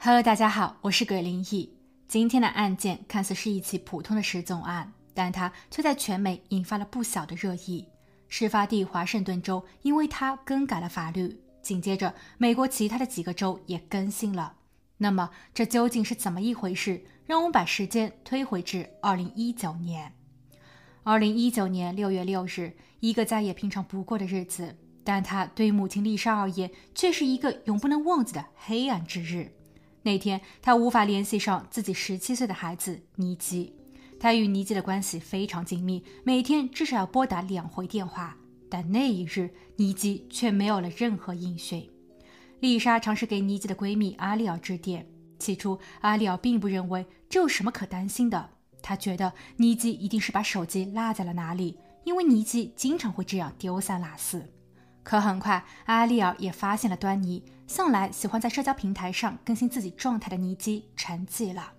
Hello，大家好，我是鬼灵异。今天的案件看似是一起普通的失踪案，但它却在全美引发了不小的热议。事发地华盛顿州因为它更改了法律，紧接着美国其他的几个州也更新了。那么这究竟是怎么一回事？让我们把时间推回至二零一九年。二零一九年六月六日，一个再也平常不过的日子，但它对母亲丽莎而言却是一个永不能忘记的黑暗之日。那天，他无法联系上自己十七岁的孩子尼基。他与尼基的关系非常紧密，每天至少要拨打两回电话。但那一日，尼基却没有了任何音讯。丽莎尝试给尼基的闺蜜阿丽尔致电。起初，阿丽尔并不认为这有什么可担心的。她觉得尼基一定是把手机落在了哪里，因为尼基经常会这样丢三落四。可很快，阿丽尔也发现了端倪。向来喜欢在社交平台上更新自己状态的尼基沉寂了。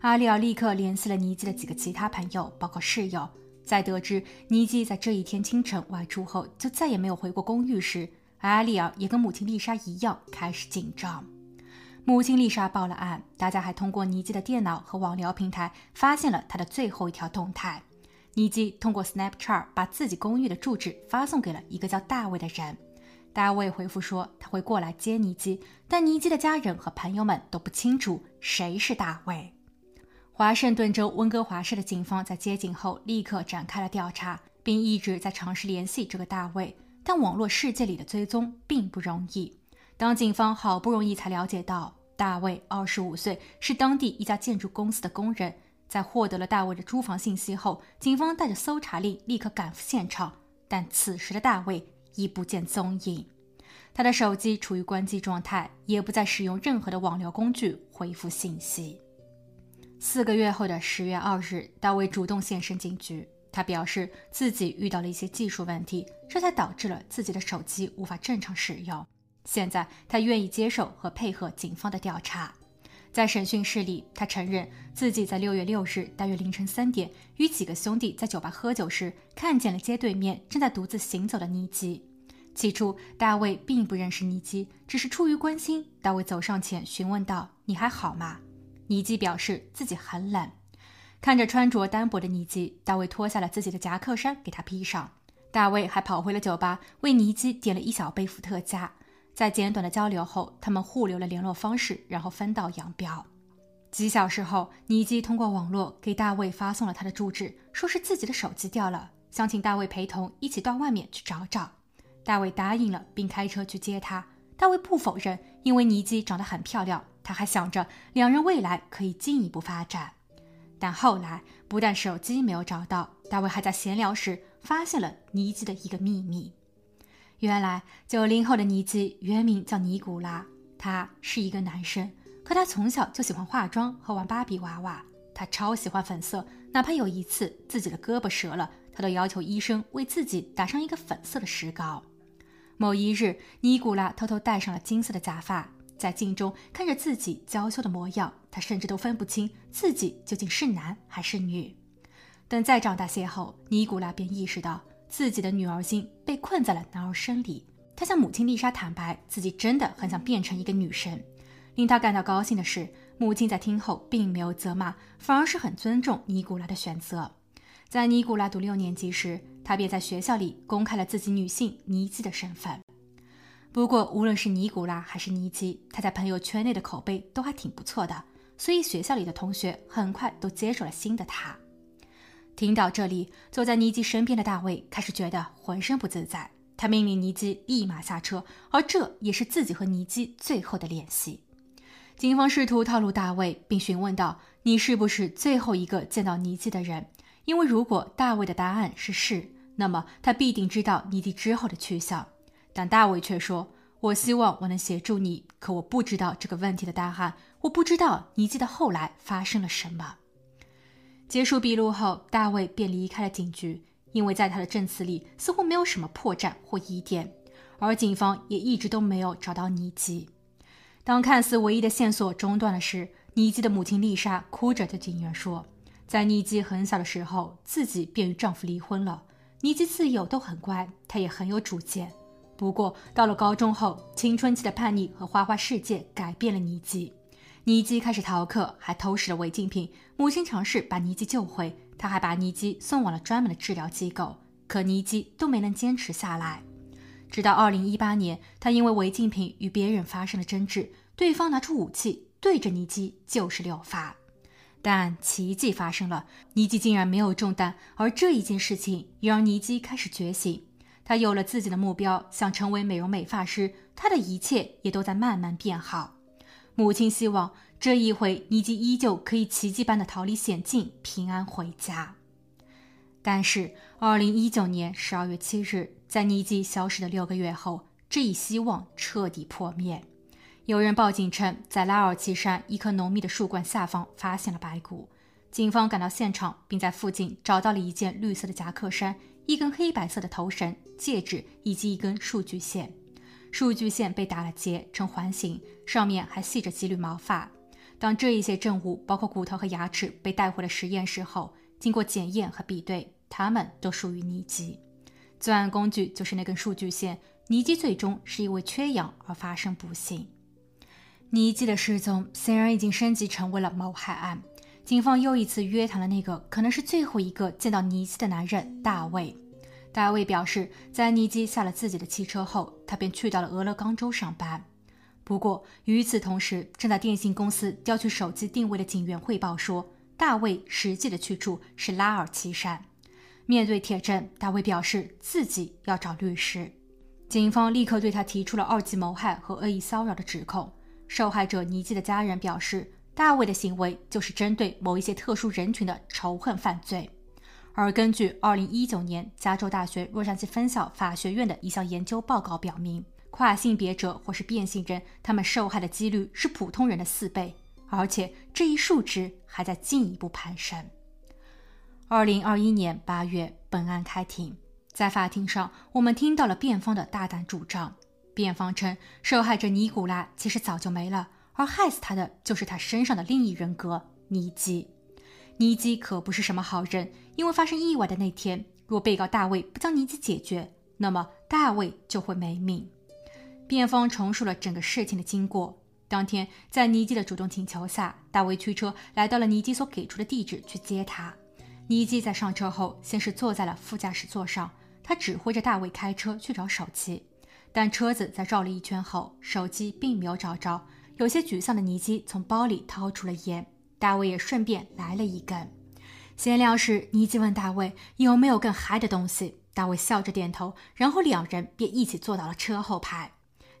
阿丽尔立刻联系了尼基的几个其他朋友，包括室友。在得知尼基在这一天清晨外出后就再也没有回过公寓时，阿丽尔也跟母亲丽莎一样开始紧张。母亲丽莎报了案，大家还通过尼基的电脑和网聊平台发现了他的最后一条动态。尼基通过 Snapchat 把自己公寓的住址发送给了一个叫大卫的人。大卫回复说他会过来接尼基，但尼基的家人和朋友们都不清楚谁是大卫。华盛顿州温哥华市的警方在接警后立刻展开了调查，并一直在尝试联系这个大卫。但网络世界里的追踪并不容易。当警方好不容易才了解到大卫二十五岁，是当地一家建筑公司的工人。在获得了大卫的租房信息后，警方带着搜查令立刻赶赴现场。但此时的大卫已不见踪影，他的手机处于关机状态，也不再使用任何的网聊工具回复信息。四个月后的十月二日，大卫主动现身警局，他表示自己遇到了一些技术问题，这才导致了自己的手机无法正常使用。现在他愿意接受和配合警方的调查。在审讯室里，他承认自己在六月六日大约凌晨三点，与几个兄弟在酒吧喝酒时，看见了街对面正在独自行走的尼基。起初，大卫并不认识尼基，只是出于关心，大卫走上前询问道：“你还好吗？”尼基表示自己很冷。看着穿着单薄的尼基，大卫脱下了自己的夹克衫给他披上。大卫还跑回了酒吧，为尼基点了一小杯伏特加。在简短的交流后，他们互留了联络方式，然后分道扬镳。几小时后，尼基通过网络给大卫发送了他的住址，说是自己的手机掉了，想请大卫陪同一起到外面去找找。大卫答应了，并开车去接他。大卫不否认，因为尼基长得很漂亮，他还想着两人未来可以进一步发展。但后来，不但手机没有找到，大卫还在闲聊时发现了尼基的一个秘密。原来，九零后的尼基原名叫尼古拉，他是一个男生，可他从小就喜欢化妆和玩芭比娃娃。他超喜欢粉色，哪怕有一次自己的胳膊折了，他都要求医生为自己打上一个粉色的石膏。某一日，尼古拉偷偷戴上了金色的假发，在镜中看着自己娇羞的模样，他甚至都分不清自己究竟是男还是女。等再长大些后，尼古拉便意识到。自己的女儿心被困在了男儿身里，他向母亲丽莎坦白，自己真的很想变成一个女神。令他感到高兴的是，母亲在听后并没有责骂，反而是很尊重尼古拉的选择。在尼古拉读六年级时，他便在学校里公开了自己女性尼基的身份。不过，无论是尼古拉还是尼基，他在朋友圈内的口碑都还挺不错的，所以学校里的同学很快都接受了新的他。听到这里，坐在尼基身边的大卫开始觉得浑身不自在。他命令尼基立马下车，而这也是自己和尼基最后的联系。警方试图套路大卫，并询问道：“你是不是最后一个见到尼基的人？”因为如果大卫的答案是是，那么他必定知道尼基之后的去向。但大卫却说：“我希望我能协助你，可我不知道这个问题的答案。我不知道尼基的后来发生了什么。”结束笔录后，大卫便离开了警局，因为在他的证词里似乎没有什么破绽或疑点，而警方也一直都没有找到尼基。当看似唯一的线索中断了时，尼基的母亲丽莎哭着对警员说：“在尼基很小的时候，自己便与丈夫离婚了。尼基自幼都很乖，她也很有主见。不过到了高中后，青春期的叛逆和花花世界改变了尼基。尼基开始逃课，还偷食了违禁品。母亲尝试把尼基救回，他还把尼基送往了专门的治疗机构，可尼基都没能坚持下来。直到2018年，他因为违禁品与别人发生了争执，对方拿出武器对着尼基就是六发。但奇迹发生了，尼基竟然没有中弹，而这一件事情也让尼基开始觉醒。他有了自己的目标，想成为美容美发师，他的一切也都在慢慢变好。母亲希望这一回尼基依旧可以奇迹般的逃离险境，平安回家。但是，二零一九年十二月七日，在尼基消失的六个月后，这一希望彻底破灭。有人报警称，在拉尔奇山一棵浓密的树冠下方发现了白骨。警方赶到现场，并在附近找到了一件绿色的夹克衫、一根黑白色的头绳、戒指以及一根数据线。数据线被打了结成环形，上面还系着几缕毛发。当这一些证物，包括骨头和牙齿，被带回了实验室后，经过检验和比对，它们都属于尼基。作案工具就是那根数据线。尼基最终是因为缺氧而发生不幸。尼基的失踪显然已经升级成为了谋害案。警方又一次约谈了那个可能是最后一个见到尼基的男人大卫。大卫表示，在尼基下了自己的汽车后，他便去到了俄勒冈州上班。不过，与此同时，正在电信公司调取手机定位的警员汇报说，大卫实际的去处是拉尔奇山。面对铁证，大卫表示自己要找律师。警方立刻对他提出了二级谋害和恶意骚扰的指控。受害者尼基的家人表示，大卫的行为就是针对某一些特殊人群的仇恨犯罪。而根据2019年加州大学洛杉矶分校法学院的一项研究报告表明，跨性别者或是变性人，他们受害的几率是普通人的四倍，而且这一数值还在进一步攀升。2021年8月，本案开庭，在法庭上，我们听到了辩方的大胆主张。辩方称，受害者尼古拉其实早就没了，而害死他的就是他身上的另一人格尼基。尼基可不是什么好人，因为发生意外的那天，若被告大卫不将尼基解决，那么大卫就会没命。辩方重述了整个事情的经过。当天，在尼基的主动请求下，大卫驱车来到了尼基所给出的地址去接他。尼基在上车后，先是坐在了副驾驶座上，他指挥着大卫开车去找手机。但车子在绕了一圈后，手机并没有找着。有些沮丧的尼基从包里掏出了烟。大卫也顺便来了一根。闲聊时，尼基问大卫有没有更嗨的东西。大卫笑着点头，然后两人便一起坐到了车后排。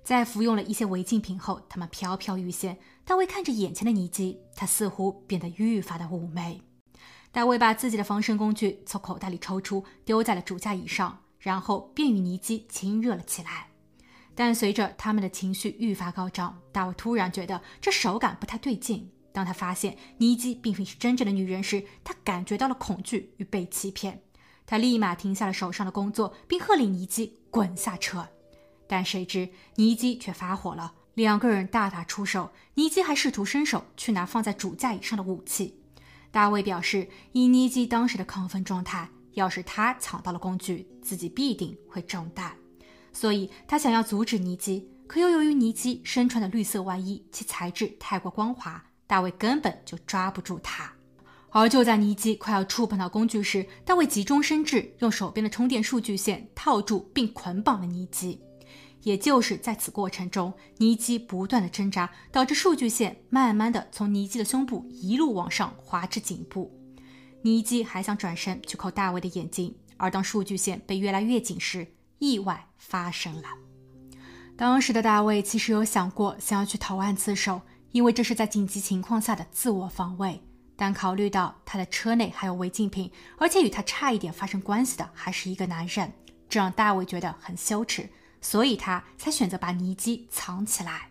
在服用了一些违禁品后，他们飘飘欲仙。大卫看着眼前的尼基，他似乎变得愈发的妩媚。大卫把自己的防身工具从口袋里抽出，丢在了主驾椅上，然后便与尼基亲热了起来。但随着他们的情绪愈发高涨，大卫突然觉得这手感不太对劲。当他发现尼基并非是真正的女人时，他感觉到了恐惧与被欺骗。他立马停下了手上的工作，并喝令尼基滚下车。但谁知尼基却发火了，两个人大打出手。尼基还试图伸手去拿放在主驾椅上的武器。大卫表示，以尼基当时的亢奋状态，要是他抢到了工具，自己必定会中弹。所以他想要阻止尼基，可又由于尼基身穿的绿色外衣，其材质太过光滑。大卫根本就抓不住他，而就在尼基快要触碰到工具时，大卫急中生智，用手边的充电数据线套住并捆绑了尼基。也就是在此过程中，尼基不断的挣扎，导致数据线慢慢的从尼基的胸部一路往上滑至颈部。尼基还想转身去扣大卫的眼睛，而当数据线被越来越紧时，意外发生了。当时的大卫其实有想过想要去投案自首。因为这是在紧急情况下的自我防卫，但考虑到他的车内还有违禁品，而且与他差一点发生关系的还是一个男人，这让大卫觉得很羞耻，所以他才选择把尼基藏起来。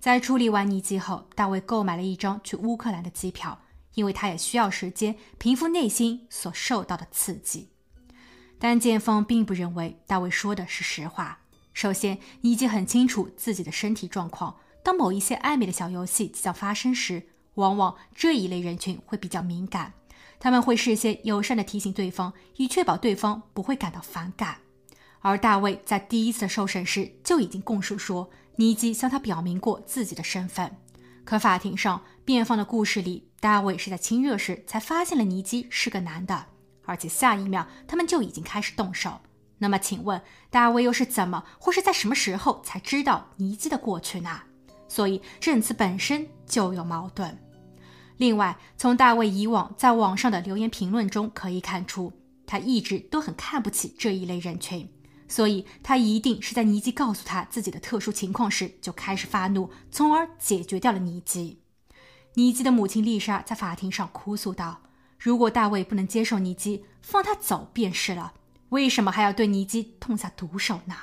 在处理完尼基后，大卫购买了一张去乌克兰的机票，因为他也需要时间平复内心所受到的刺激。但检方并不认为大卫说的是实话。首先，尼基很清楚自己的身体状况。当某一些暧昧的小游戏即将发生时，往往这一类人群会比较敏感，他们会事先友善地提醒对方，以确保对方不会感到反感。而大卫在第一次受审时就已经供述说，尼基向他表明过自己的身份。可法庭上，辩方的故事里，大卫是在亲热时才发现了尼基是个男的，而且下一秒他们就已经开始动手。那么，请问大卫又是怎么或是在什么时候才知道尼基的过去呢？所以证词本身就有矛盾。另外，从大卫以往在网上的留言评论中可以看出，他一直都很看不起这一类人群，所以他一定是在尼基告诉他自己的特殊情况时就开始发怒，从而解决掉了尼基。尼基的母亲丽莎在法庭上哭诉道：“如果大卫不能接受尼基，放他走便是了。”为什么还要对尼基痛下毒手呢？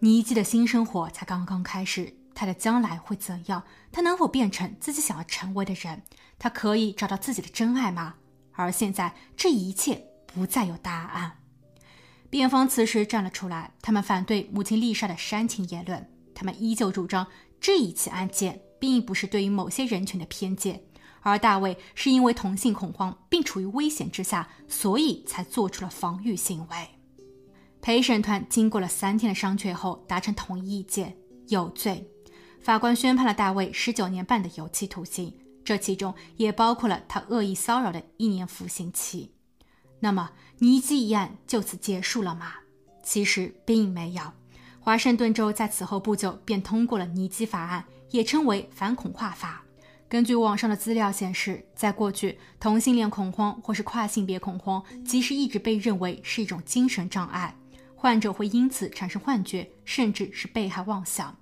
尼基的新生活才刚刚开始，他的将来会怎样？他能否变成自己想要成为的人？他可以找到自己的真爱吗？而现在，这一切不再有答案。辩方此时站了出来，他们反对母亲丽莎的煽情言论，他们依旧主张这一起案件并不是对于某些人群的偏见。而大卫是因为同性恐慌并处于危险之下，所以才做出了防御行为。陪审团经过了三天的商榷后，达成统一意见，有罪。法官宣判了大卫十九年半的有期徒刑，这其中也包括了他恶意骚扰的一年服刑期。那么，尼基一案就此结束了吗？其实并没有。华盛顿州在此后不久便通过了尼基法案，也称为反恐化法。根据网上的资料显示，在过去，同性恋恐慌或是跨性别恐慌，其实一直被认为是一种精神障碍，患者会因此产生幻觉，甚至是被害妄想。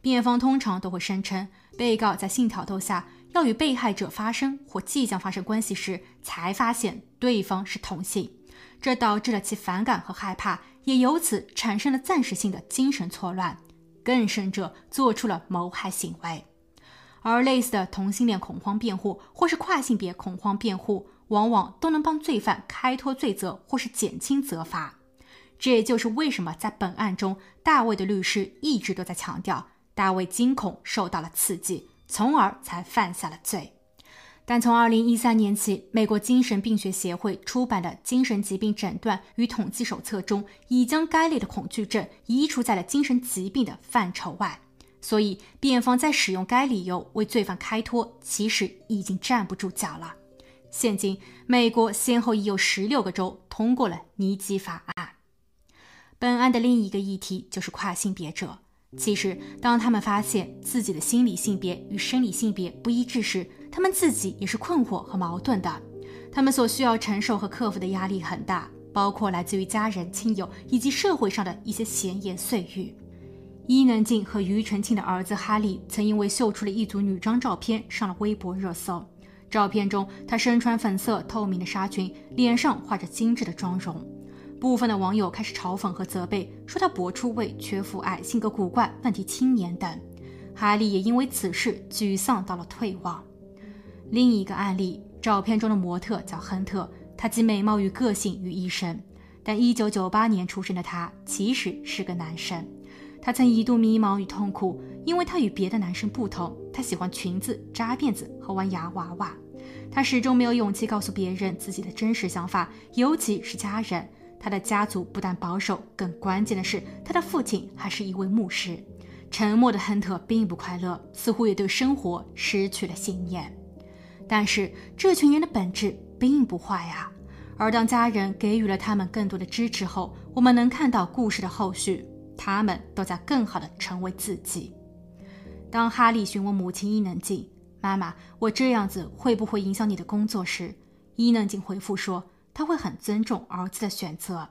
辩方通常都会声称，被告在性挑逗下要与被害者发生或即将发生关系时，才发现对方是同性，这导致了其反感和害怕，也由此产生了暂时性的精神错乱，更甚者，做出了谋害行为。而类似的同性恋恐慌辩护，或是跨性别恐慌辩护，往往都能帮罪犯开脱罪责，或是减轻责罚。这也就是为什么在本案中，大卫的律师一直都在强调，大卫惊恐受到了刺激，从而才犯下了罪。但从2013年起，美国精神病学协会出版的《精神疾病诊断与统计手册》中，已将该类的恐惧症移除在了精神疾病的范畴外。所以，辩方在使用该理由为罪犯开脱，其实已经站不住脚了。现今，美国先后已有十六个州通过了尼基法案。本案的另一个议题就是跨性别者。其实，当他们发现自己的心理性别与生理性别不一致时，他们自己也是困惑和矛盾的。他们所需要承受和克服的压力很大，包括来自于家人、亲友以及社会上的一些闲言碎语。伊能静和庾澄庆的儿子哈利曾因为秀出了一组女装照片上了微博热搜。照片中，他身穿粉色透明的纱裙，脸上画着精致的妆容。部分的网友开始嘲讽和责备，说他博出位、缺父爱、性格古怪、问题青年等。哈利也因为此事沮丧到了退网。另一个案例，照片中的模特叫亨特，他集美貌与个性于一身，但1998年出生的他其实是个男生。他曾一度迷茫与痛苦，因为他与别的男生不同，他喜欢裙子、扎辫子和玩洋娃娃。他始终没有勇气告诉别人自己的真实想法，尤其是家人。他的家族不但保守，更关键的是，他的父亲还是一位牧师。沉默的亨特并不快乐，似乎也对生活失去了信念。但是，这群人的本质并不坏啊。而当家人给予了他们更多的支持后，我们能看到故事的后续。他们都在更好的成为自己。当哈利询问母亲伊能静：“妈妈，我这样子会不会影响你的工作？”时，伊能静回复说：“他会很尊重儿子的选择。”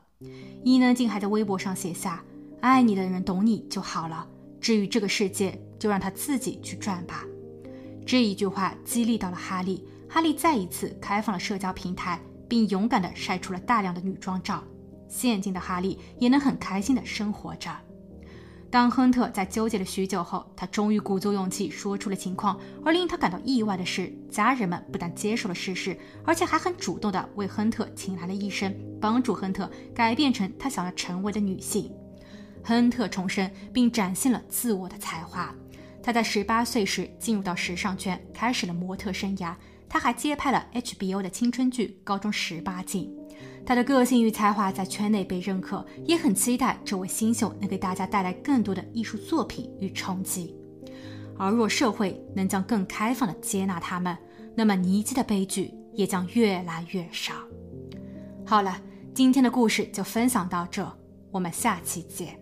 伊能静还在微博上写下：“爱你的人懂你就好了，至于这个世界，就让他自己去转吧。”这一句话激励到了哈利，哈利再一次开放了社交平台，并勇敢地晒出了大量的女装照。现今的哈利也能很开心的生活着。当亨特在纠结了许久后，他终于鼓足勇气说出了情况。而令他感到意外的是，家人们不但接受了事实，而且还很主动地为亨特请来了医生，帮助亨特改变成他想要成为的女性。亨特重生并展现了自我的才华。他在十八岁时进入到时尚圈，开始了模特生涯。他还接拍了 HBO 的青春剧《高中十八禁》。他的个性与才华在圈内被认可，也很期待这位新秀能给大家带来更多的艺术作品与冲击。而若社会能将更开放的接纳他们，那么尼基的悲剧也将越来越少。好了，今天的故事就分享到这，我们下期见。